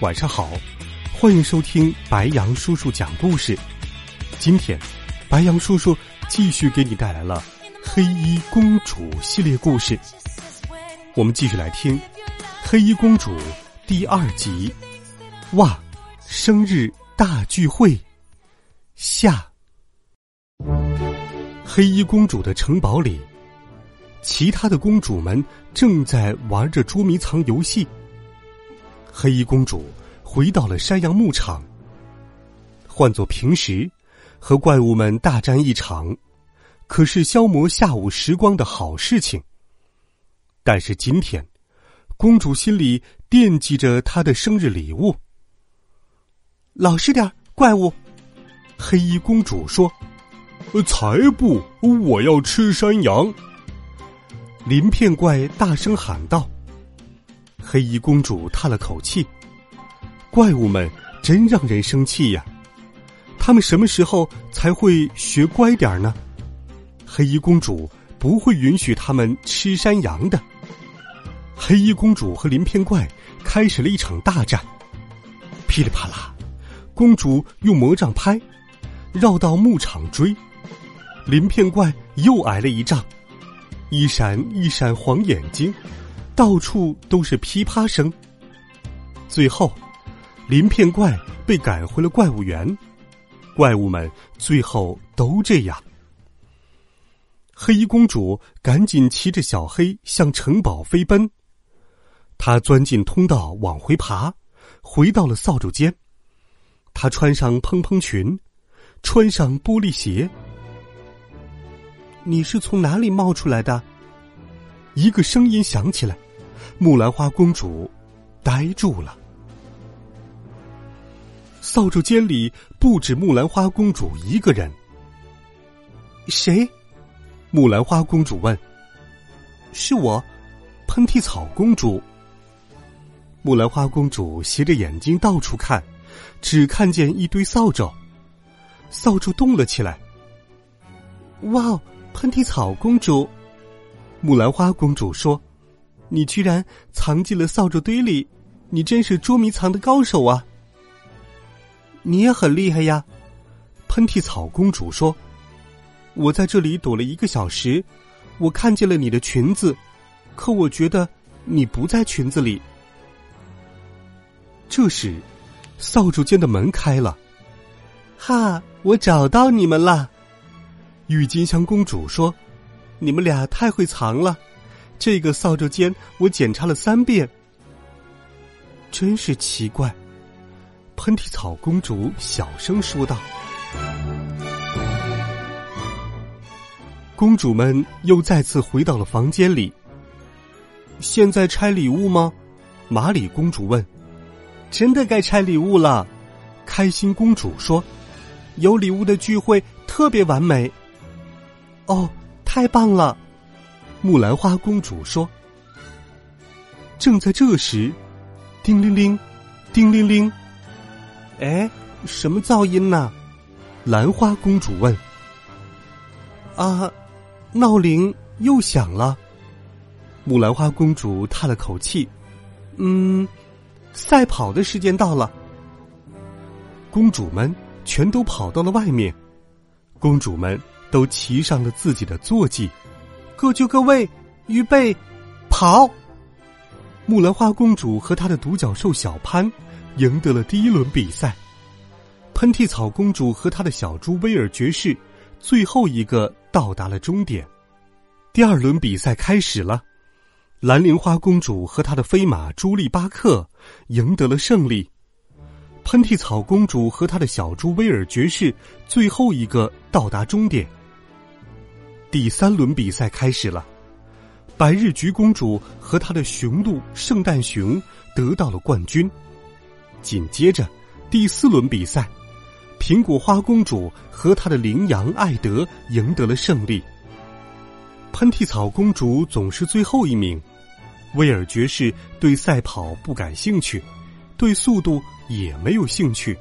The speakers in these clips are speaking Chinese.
晚上好！欢迎收听白杨叔叔讲故事。今天，白杨叔叔继续给你带来了《黑衣公主》系列故事。我们继续来听《黑衣公主》第二集。哇！生日大聚会下，黑衣公主的城堡里，其他的公主们正在玩着捉迷藏游戏。黑衣公主回到了山羊牧场。换做平时，和怪物们大战一场，可是消磨下午时光的好事情。但是今天，公主心里惦记着她的生日礼物。老实点怪物！黑衣公主说：“才不！我要吃山羊。”鳞片怪大声喊道。黑衣公主叹了口气：“怪物们真让人生气呀！他们什么时候才会学乖点儿呢？”黑衣公主不会允许他们吃山羊的。黑衣公主和鳞片怪开始了一场大战，噼里啪啦，公主用魔杖拍，绕到牧场追，鳞片怪又挨了一仗，一闪一闪黄眼睛。到处都是噼啪声。最后，鳞片怪被赶回了怪物园。怪物们最后都这样。黑衣公主赶紧骑着小黑向城堡飞奔。她钻进通道往回爬，回到了扫帚间。她穿上蓬蓬裙，穿上玻璃鞋。你是从哪里冒出来的？一个声音响起来。木兰花公主呆住了。扫帚间里不止木兰花公主一个人。谁？木兰花公主问。是我，喷嚏草公主。木兰花公主斜着眼睛到处看，只看见一堆扫帚。扫帚动了起来。哇，喷嚏草公主！木兰花公主说。你居然藏进了扫帚堆里，你真是捉迷藏的高手啊！你也很厉害呀，喷嚏草公主说：“我在这里躲了一个小时，我看见了你的裙子，可我觉得你不在裙子里。”这时，扫帚间的门开了，哈！我找到你们了，郁金香公主说：“你们俩太会藏了。”这个扫帚间，我检查了三遍。真是奇怪，喷嚏草公主小声说道。公主们又再次回到了房间里。现在拆礼物吗？马里公主问。真的该拆礼物了，开心公主说。有礼物的聚会特别完美。哦，太棒了！木兰花公主说：“正在这时，叮铃铃，叮铃铃，哎，什么噪音呢？”兰花公主问。“啊，闹铃又响了。”木兰花公主叹了口气：“嗯，赛跑的时间到了。”公主们全都跑到了外面，公主们都骑上了自己的坐骑。各就各位，预备，跑！木兰花公主和她的独角兽小潘赢得了第一轮比赛。喷嚏草公主和她的小猪威尔爵士最后一个到达了终点。第二轮比赛开始了。蓝铃花公主和她的飞马朱莉巴克赢得了胜利。喷嚏草公主和她的小猪威尔爵士最后一个到达终点。第三轮比赛开始了，白日菊公主和她的雄鹿圣诞熊得到了冠军。紧接着，第四轮比赛，苹果花公主和她的羚羊艾德赢得了胜利。喷嚏草公主总是最后一名。威尔爵士对赛跑不感兴趣，对速度也没有兴趣，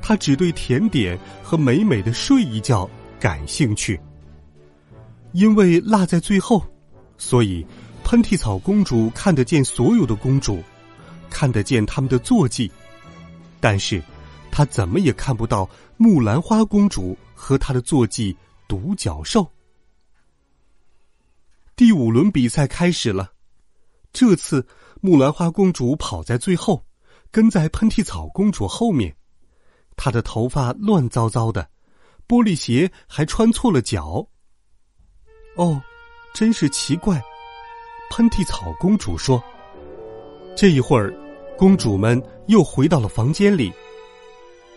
他只对甜点和美美的睡一觉感兴趣。因为落在最后，所以喷嚏草公主看得见所有的公主，看得见他们的坐骑，但是，她怎么也看不到木兰花公主和她的坐骑独角兽。第五轮比赛开始了。这次，木兰花公主跑在最后，跟在喷嚏草公主后面。她的头发乱糟糟的，玻璃鞋还穿错了脚。哦，真是奇怪！喷嚏草公主说。这一会儿，公主们又回到了房间里。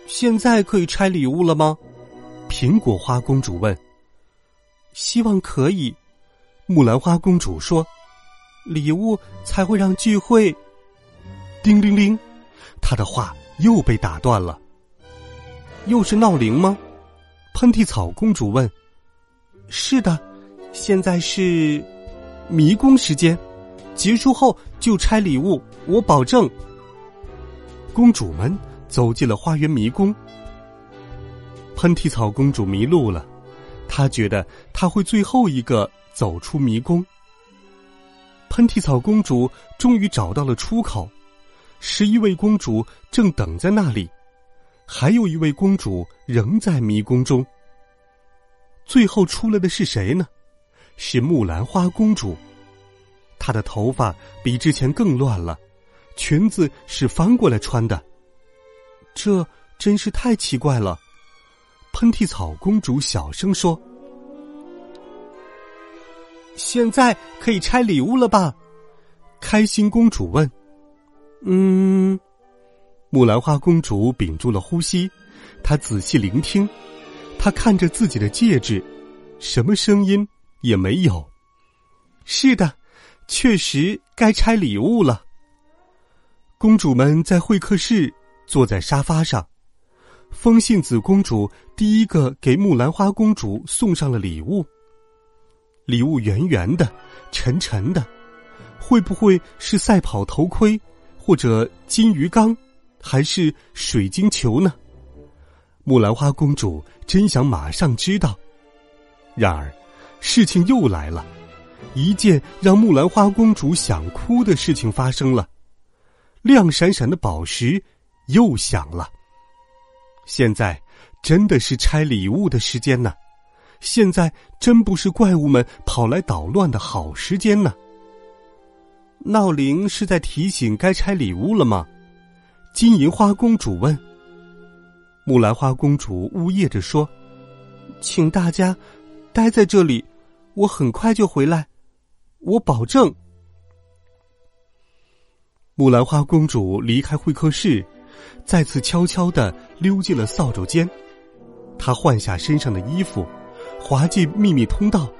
现在可以拆礼物了吗？苹果花公主问。希望可以，木兰花公主说。礼物才会让聚会。叮铃铃，他的话又被打断了。又是闹铃吗？喷嚏草公主问。是的，现在是迷宫时间，结束后就拆礼物，我保证。公主们走进了花园迷宫。喷嚏草公主迷路了，她觉得她会最后一个走出迷宫。喷嚏草公主终于找到了出口，十一位公主正等在那里，还有一位公主仍在迷宫中。最后出来的是谁呢？是木兰花公主。她的头发比之前更乱了，裙子是翻过来穿的，这真是太奇怪了。喷嚏草公主小声说。现在可以拆礼物了吧？开心公主问。嗯，木兰花公主屏住了呼吸，她仔细聆听，她看着自己的戒指，什么声音也没有。是的，确实该拆礼物了。公主们在会客室坐在沙发上，风信子公主第一个给木兰花公主送上了礼物。礼物圆圆的，沉沉的，会不会是赛跑头盔，或者金鱼缸，还是水晶球呢？木兰花公主真想马上知道。然而，事情又来了，一件让木兰花公主想哭的事情发生了。亮闪闪的宝石又响了。现在真的是拆礼物的时间呢。现在真不是怪物们跑来捣乱的好时间呢。闹铃是在提醒该拆礼物了吗？金银花公主问。木兰花公主呜咽着说：“请大家待在这里，我很快就回来，我保证。”木兰花公主离开会客室，再次悄悄的溜进了扫帚间，她换下身上的衣服。滑进秘密通道，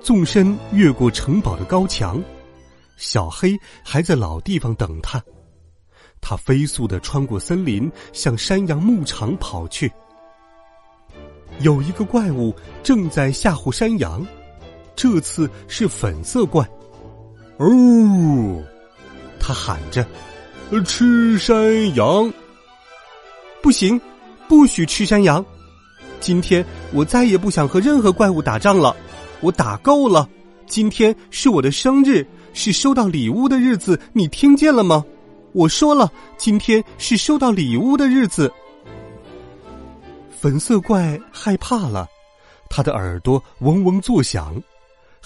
纵身越过城堡的高墙，小黑还在老地方等他。他飞速的穿过森林，向山羊牧场跑去。有一个怪物正在吓唬山羊，这次是粉色怪。哦，他喊着：“吃山羊！不行，不许吃山羊！”今天我再也不想和任何怪物打仗了，我打够了。今天是我的生日，是收到礼物的日子，你听见了吗？我说了，今天是收到礼物的日子。粉色怪害怕了，他的耳朵嗡嗡作响。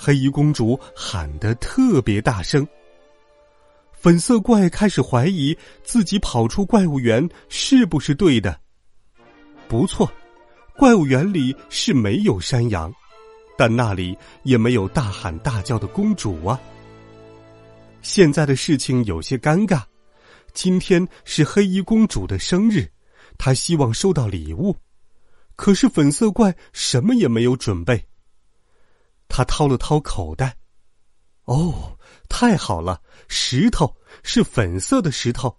黑衣公主喊得特别大声。粉色怪开始怀疑自己跑出怪物园是不是对的。不错。怪物园里是没有山羊，但那里也没有大喊大叫的公主啊。现在的事情有些尴尬。今天是黑衣公主的生日，她希望收到礼物，可是粉色怪什么也没有准备。他掏了掏口袋，哦，太好了，石头是粉色的石头，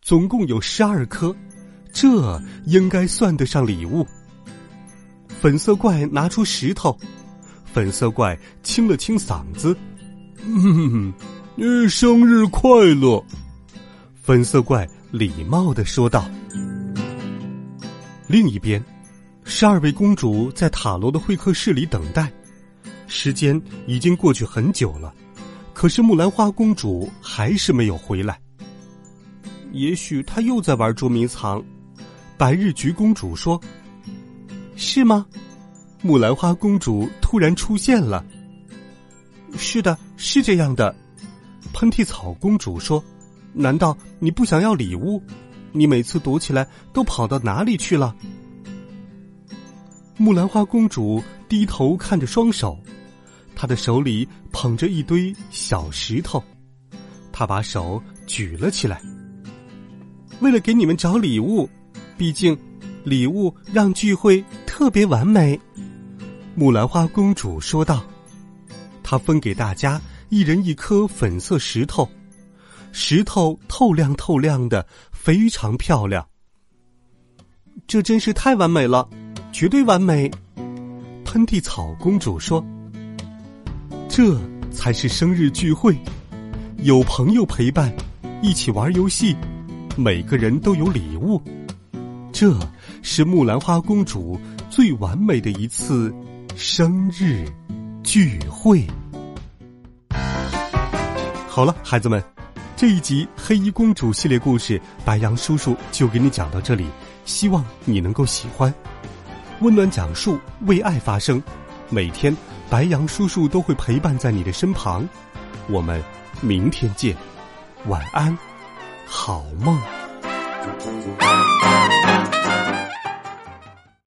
总共有十二颗，这应该算得上礼物。粉色怪拿出石头，粉色怪清了清嗓子：“嗯，生日快乐。”粉色怪礼貌的说道。另一边，十二位公主在塔罗的会客室里等待，时间已经过去很久了，可是木兰花公主还是没有回来。也许他又在玩捉迷藏，白日菊公主说：“是吗？”木兰花公主突然出现了。是的，是这样的。喷嚏草公主说：“难道你不想要礼物？你每次躲起来都跑到哪里去了？”木兰花公主低头看着双手，她的手里捧着一堆小石头，她把手举了起来。为了给你们找礼物，毕竟礼物让聚会特别完美。木兰花公主说道：“她分给大家一人一颗粉色石头，石头透亮透亮的，非常漂亮。这真是太完美了，绝对完美。”喷嚏草公主说：“这才是生日聚会，有朋友陪伴，一起玩游戏。”每个人都有礼物，这是木兰花公主最完美的一次生日聚会。好了，孩子们，这一集黑衣公主系列故事，白羊叔叔就给你讲到这里，希望你能够喜欢。温暖讲述，为爱发声，每天白羊叔叔都会陪伴在你的身旁。我们明天见，晚安。好梦。